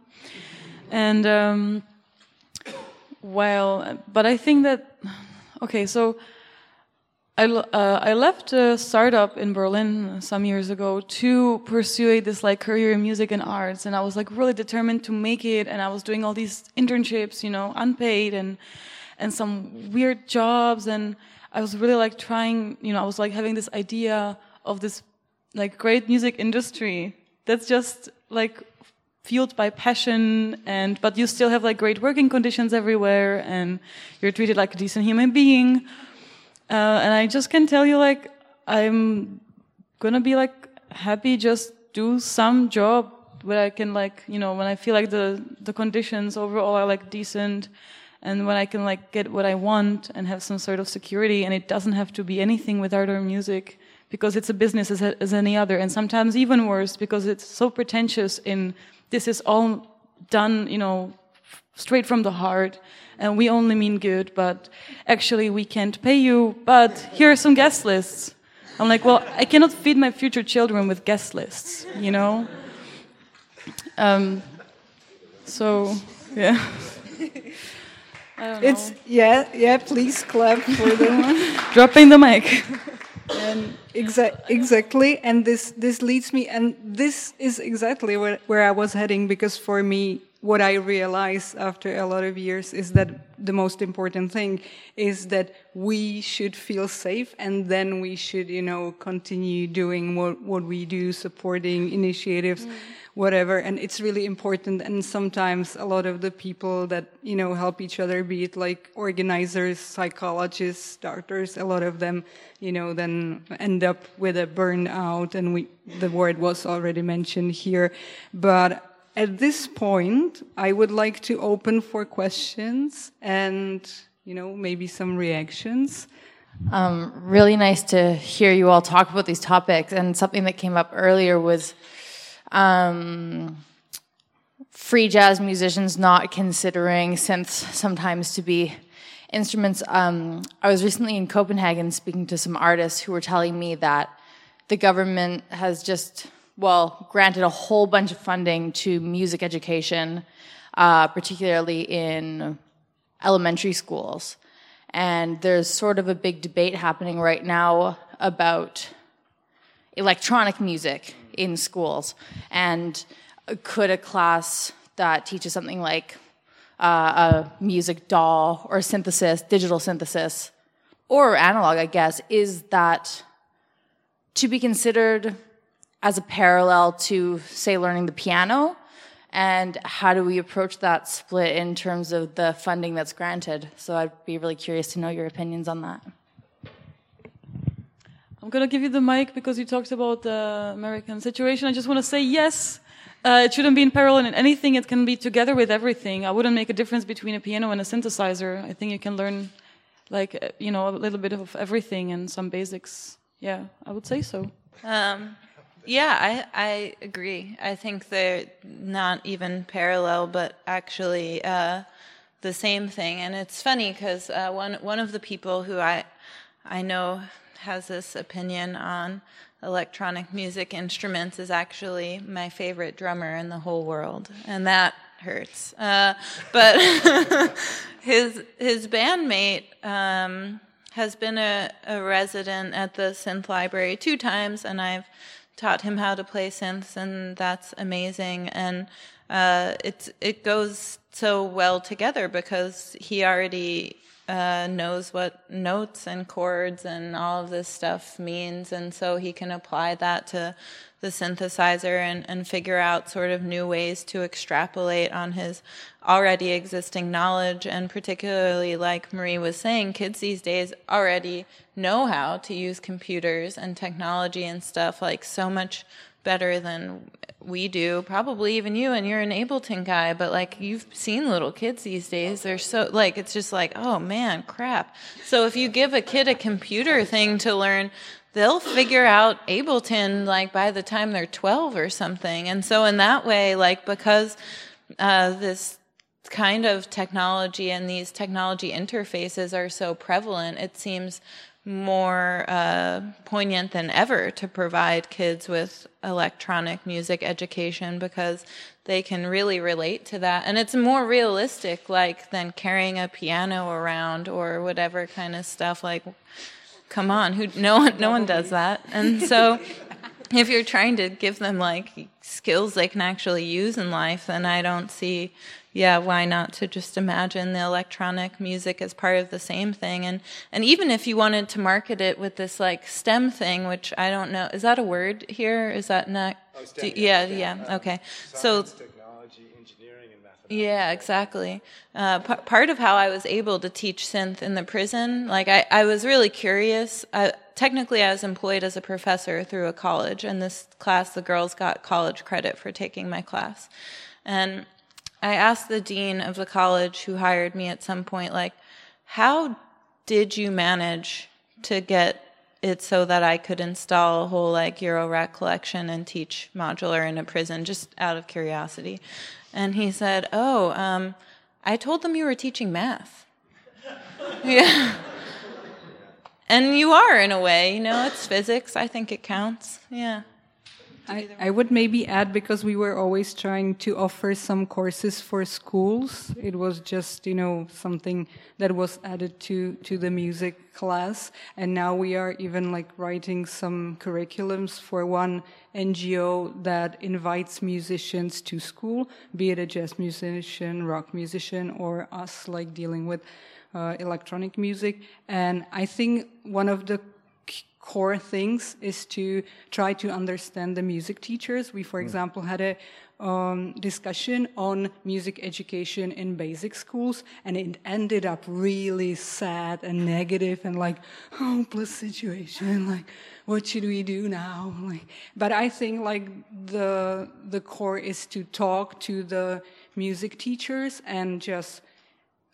And um, well, but I think that okay, so I, uh, I left a startup in Berlin some years ago to pursue this like career in music and arts, and I was like really determined to make it. And I was doing all these internships, you know, unpaid and and some weird jobs, and I was really like trying, you know, I was like having this idea of this like great music industry that's just like fueled by passion and but you still have like great working conditions everywhere and you're treated like a decent human being uh, and I just can tell you, like, I'm gonna be like happy just do some job where I can like, you know, when I feel like the the conditions overall are like decent, and when I can like get what I want and have some sort of security, and it doesn't have to be anything with art or music because it's a business as, as any other, and sometimes even worse because it's so pretentious in this is all done, you know, straight from the heart and we only mean good, but actually we can't pay you, but here are some guest lists. I'm like, well, I cannot feed my future children with guest lists, you know? Um, so, yeah. It's, yeah, yeah, please clap for the one. Dropping the mic. and exa- exactly and this this leads me and this is exactly where, where i was heading because for me what I realize after a lot of years is that the most important thing is that we should feel safe and then we should, you know, continue doing what, what we do, supporting initiatives, mm. whatever. And it's really important. And sometimes a lot of the people that, you know, help each other, be it like organizers, psychologists, doctors, a lot of them, you know, then end up with a burnout. And we, the word was already mentioned here. But at this point, I would like to open for questions and, you know, maybe some reactions. Um, really nice to hear you all talk about these topics. And something that came up earlier was um, free jazz musicians not considering synths sometimes to be instruments. Um, I was recently in Copenhagen speaking to some artists who were telling me that the government has just well, granted a whole bunch of funding to music education, uh, particularly in elementary schools. And there's sort of a big debate happening right now about electronic music in schools. And could a class that teaches something like uh, a music DAW or synthesis, digital synthesis, or analog, I guess, is that to be considered as a parallel to, say, learning the piano? And how do we approach that split in terms of the funding that's granted? So I'd be really curious to know your opinions on that. I'm going to give you the mic because you talked about the American situation. I just want to say yes. Uh, it shouldn't be in parallel in anything. It can be together with everything. I wouldn't make a difference between a piano and a synthesizer. I think you can learn, like, uh, you know, a little bit of everything and some basics. Yeah, I would say so. Um, yeah, I, I agree. I think they're not even parallel, but actually uh, the same thing. And it's funny because uh, one one of the people who I I know has this opinion on electronic music instruments is actually my favorite drummer in the whole world, and that hurts. Uh, but his his bandmate um, has been a, a resident at the synth library two times, and I've taught him how to play synths, and that's amazing. And uh, it goes so well together because he already uh, knows what notes and chords and all of this stuff means, and so he can apply that to the synthesizer and, and figure out sort of new ways to extrapolate on his already existing knowledge. And particularly, like Marie was saying, kids these days already know how to use computers and technology and stuff like so much better than we do. Probably even you and you're an ableton guy but like you've seen little kids these days. They're so like it's just like oh man crap. So if you give a kid a computer thing to learn they'll figure out ableton like by the time they're 12 or something. And so in that way like because uh, this kind of technology and these technology interfaces are so prevalent it seems more uh, poignant than ever to provide kids with electronic music education because they can really relate to that. And it's more realistic like than carrying a piano around or whatever kind of stuff like come on who no one no one does that and so if you're trying to give them like skills they can actually use in life then i don't see yeah, why not to just imagine the electronic music as part of the same thing? And and even if you wanted to market it with this like STEM thing, which I don't know, is that a word here? Is that not? Oh, STEM, do, yeah, yeah, yeah, okay. Science, so. Technology, engineering, and mathematics. Yeah, exactly. Uh, p- part of how I was able to teach synth in the prison, like I, I was really curious. I, technically, I was employed as a professor through a college, and this class, the girls got college credit for taking my class. And I asked the dean of the college who hired me at some point, like, how did you manage to get it so that I could install a whole like Eurorack collection and teach modular in a prison, just out of curiosity? And he said, "Oh, um, I told them you were teaching math." yeah. And you are in a way, you know, it's physics. I think it counts. Yeah. I, I, would maybe add because we were always trying to offer some courses for schools. It was just you know something that was added to to the music class, and now we are even like writing some curriculums for one NGO that invites musicians to school, be it a jazz musician, rock musician, or us like dealing with uh, electronic music. And I think one of the core things is to try to understand the music teachers. We, for mm. example, had a um, discussion on music education in basic schools, and it ended up really sad and negative and like hopeless situation. Like, what should we do now? Like, but I think like the the core is to talk to the music teachers and just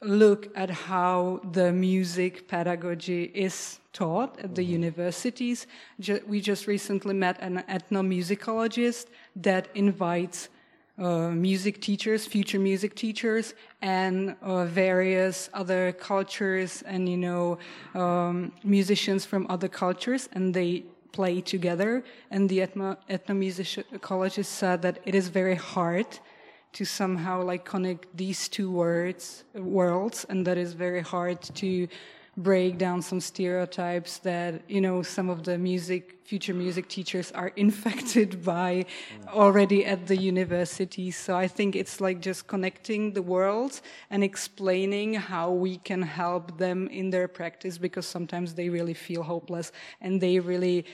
look at how the music pedagogy is taught at the mm-hmm. universities. we just recently met an ethnomusicologist that invites uh, music teachers, future music teachers, and uh, various other cultures and you know um, musicians from other cultures, and they play together. And the ethno- ethnomusicologist said that it is very hard to somehow like connect these two words worlds and that is very hard to break down some stereotypes that you know some of the music future music teachers are infected by mm. already at the university. So i think it's like just connecting the worlds and explaining how we can help them in their practice because sometimes they really feel hopeless and they really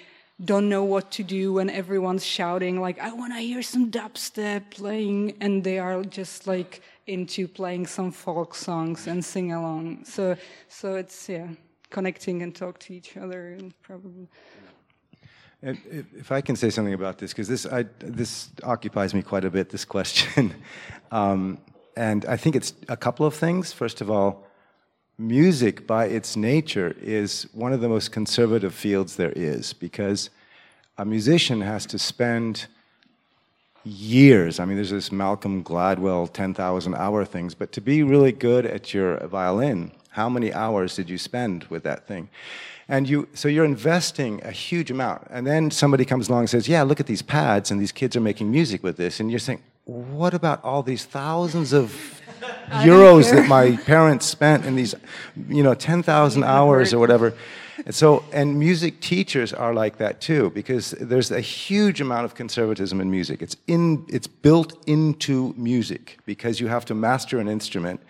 don't know what to do when everyone's shouting like i want to hear some dubstep playing and they are just like into playing some folk songs and sing along so so it's yeah connecting and talk to each other and probably If I can say something about this, because this, this occupies me quite a bit, this question. um, and I think it's a couple of things. First of all, music by its nature is one of the most conservative fields there is because a musician has to spend years. I mean, there's this Malcolm Gladwell 10,000 hour things, but to be really good at your violin, how many hours did you spend with that thing? And you, so you're investing a huge amount. And then somebody comes along and says, Yeah, look at these pads, and these kids are making music with this. And you're saying, What about all these thousands of euros that my parents spent in these, you know, 10,000 hours or whatever? And so, and music teachers are like that too, because there's a huge amount of conservatism in music. It's in, it's built into music because you have to master an instrument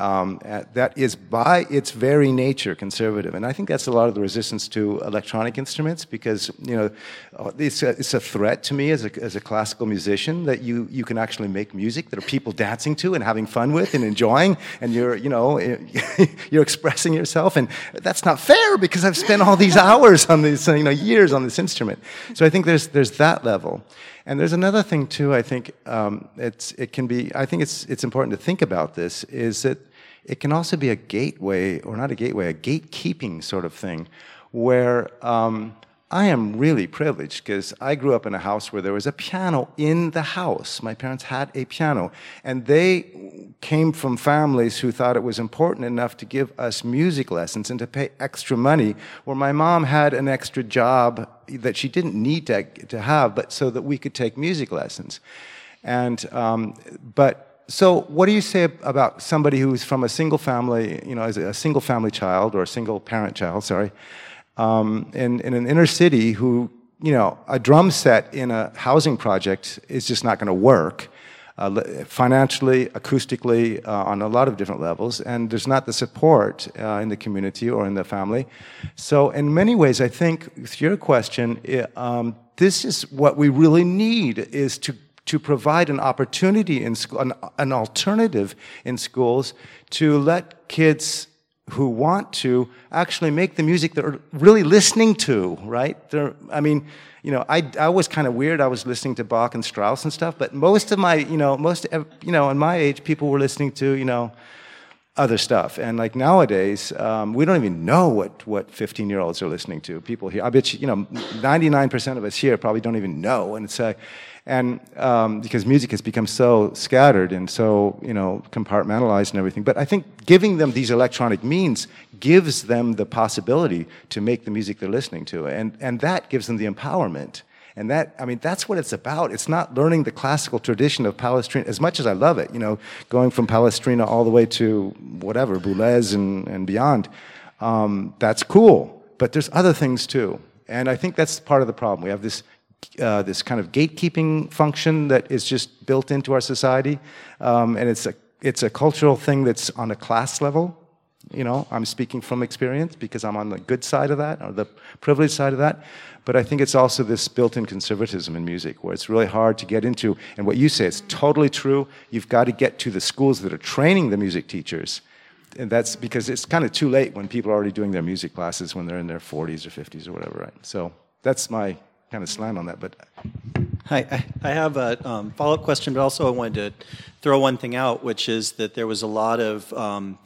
um, that is by its very nature conservative. And I think that's a lot of the resistance to electronic instruments because, you know, uh, it's a, it's a threat to me as a, as a classical musician that you, you can actually make music that are people dancing to and having fun with and enjoying and you're, you know, you're expressing yourself. And that's not fair because I've spent all these hours on these, you know, years on this instrument. So I think there's, there's that level. And there's another thing too. I think um, it's it can be. I think it's it's important to think about this. Is that it can also be a gateway, or not a gateway, a gatekeeping sort of thing, where um, I am really privileged because I grew up in a house where there was a piano in the house. My parents had a piano, and they came from families who thought it was important enough to give us music lessons and to pay extra money, where my mom had an extra job that she didn't need to, to have, but so that we could take music lessons. And, um, but so, what do you say about somebody who's from a single family, you know, as a single family child or a single parent child, sorry, um, in, in an inner city who, you know, a drum set in a housing project is just not going to work uh, financially, acoustically, uh, on a lot of different levels, and there's not the support uh, in the community or in the family. So, in many ways, I think, with your question, it, um, this is what we really need is to to provide an opportunity in school, an, an alternative in schools to let kids who want to actually make the music they're really listening to, right? They're, I mean, you know, I, I was kind of weird. I was listening to Bach and Strauss and stuff, but most of my, you know, most, you know, in my age, people were listening to, you know, other stuff. And like nowadays, um, we don't even know what, what 15 year olds are listening to. People here, I bet you, you know, 99% of us here probably don't even know. And it's a, and um, because music has become so scattered and so you know compartmentalized and everything. But i think giving them these electronic means gives them the possibility to make the music they're listening to. And, and that gives them the empowerment. And that i mean that's what it's about. It's not learning the classical tradition of palestrina as much as i love it you know going from palestrina all the way to whatever boulez and, and beyond. Um, that's cool. But there's other things too. And I think that's part of the problem. We have this uh, this kind of gatekeeping function that is just built into our society, um, and it's a it's a cultural thing that's on a class level. You know, I'm speaking from experience because I'm on the good side of that or the privileged side of that. But I think it's also this built-in conservatism in music where it's really hard to get into. And what you say is totally true. You've got to get to the schools that are training the music teachers and that's because it's kind of too late when people are already doing their music classes when they're in their 40s or 50s or whatever, right? So that's my kind of slant on that, but. Hi, I have a um, follow up question, but also I wanted to throw one thing out, which is that there was a lot of um,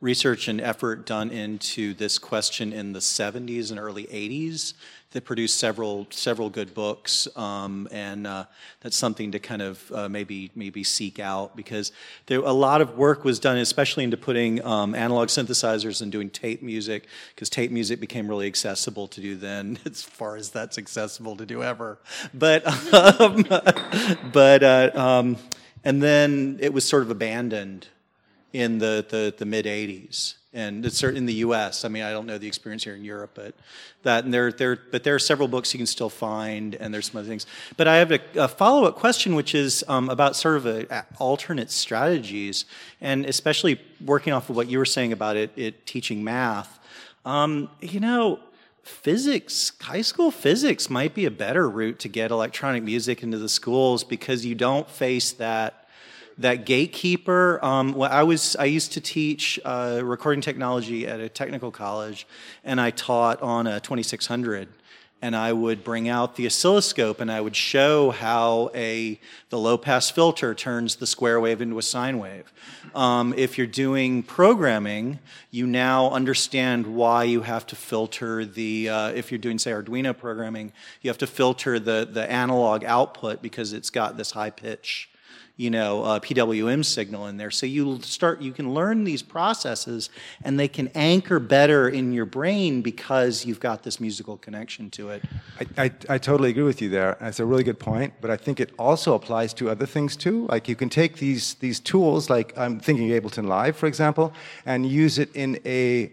research and effort done into this question in the 70s and early 80s that produced several several good books, um, and uh, that's something to kind of uh, maybe maybe seek out because there a lot of work was done, especially into putting um, analog synthesizers and doing tape music, because tape music became really accessible to do then, as far as that's accessible to do ever. But um, but uh, um, and then it was sort of abandoned in the the, the mid '80s and it's in the U.S. I mean, I don't know the experience here in Europe, but that and there, there, but there are several books you can still find, and there's some other things. But I have a, a follow-up question, which is um, about sort of a, alternate strategies, and especially working off of what you were saying about it, it teaching math. Um, you know, physics, high school physics, might be a better route to get electronic music into the schools because you don't face that that gatekeeper. Um, well, I was I used to teach uh, recording technology at a technical college, and I taught on a 2600. and I would bring out the oscilloscope and I would show how a the low pass filter turns the square wave into a sine wave. Um, if you're doing programming, you now understand why you have to filter the. Uh, if you're doing say Arduino programming, you have to filter the the analog output because it's got this high pitch you know, uh, PWM signal in there. So you start, you can learn these processes and they can anchor better in your brain because you've got this musical connection to it. I, I, I totally agree with you there. That's a really good point, but I think it also applies to other things too. Like you can take these, these tools, like I'm thinking Ableton Live, for example, and use it in a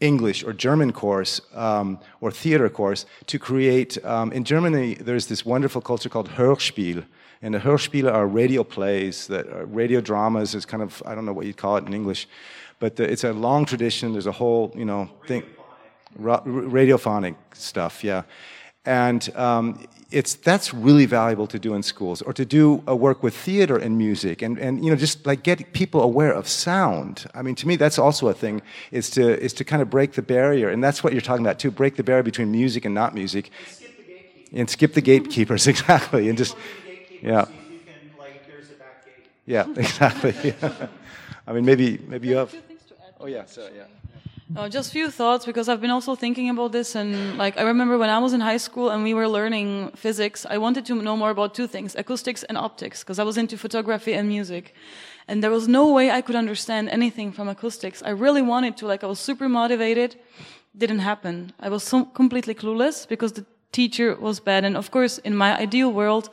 English or German course um, or theater course to create. Um, in Germany, there's this wonderful culture called Hörspiel, and the Hörspiele are radio plays, that are radio dramas is kind of, I don't know what you'd call it in English, but the, it's a long tradition. There's a whole, you know, thing, ra- radiophonic stuff, yeah. And um, it's, that's really valuable to do in schools or to do a work with theater and music and, and you know, just like get people aware of sound. I mean, to me, that's also a thing is to, is to kind of break the barrier. And that's what you're talking about too, break the barrier between music and not music. And skip the gatekeepers, exactly. And just, yeah. Yeah, exactly. I mean, maybe maybe you have. Oh yeah, so yeah. Uh, just few thoughts because I've been also thinking about this and like I remember when I was in high school and we were learning physics, I wanted to know more about two things, acoustics and optics, because I was into photography and music. And there was no way I could understand anything from acoustics. I really wanted to, like I was super motivated. Didn't happen. I was so completely clueless because the teacher was bad. And of course, in my ideal world,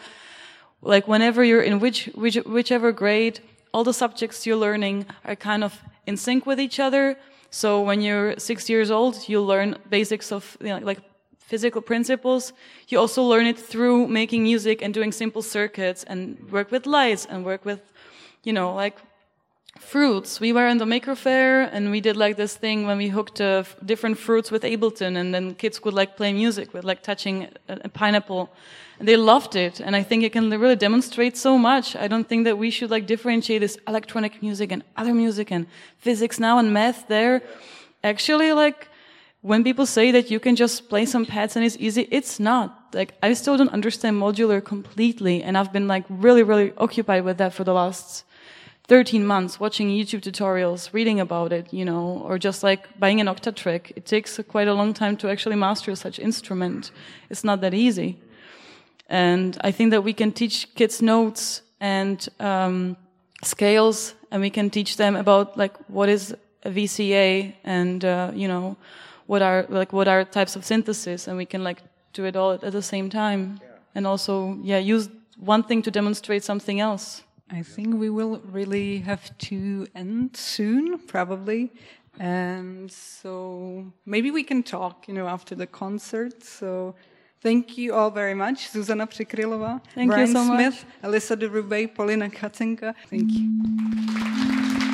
like whenever you're in which, which whichever grade, all the subjects you're learning are kind of in sync with each other. So when you're six years old, you learn basics of you know, like physical principles. You also learn it through making music and doing simple circuits and work with lights and work with, you know, like fruits. We were in the maker fair and we did like this thing when we hooked uh, different fruits with Ableton and then kids could like play music with like touching a, a pineapple. They loved it and i think it can really demonstrate so much. I don't think that we should like differentiate this electronic music and other music and physics now and math there. Actually like when people say that you can just play some pads and it's easy it's not. Like i still don't understand modular completely and i've been like really really occupied with that for the last 13 months watching youtube tutorials reading about it you know or just like buying an octatrack it takes quite a long time to actually master such instrument it's not that easy and I think that we can teach kids notes and um, scales, and we can teach them about like what is a VCA and uh, you know what are like what are types of synthesis, and we can like do it all at the same time, yeah. and also yeah use one thing to demonstrate something else. I think we will really have to end soon, probably. And so maybe we can talk, you know, after the concert. So Thank you all very much. Zuzana Přikrylová, Brian you so Smith, much. Alyssa de Rubé, Paulina Katinka. Thank you.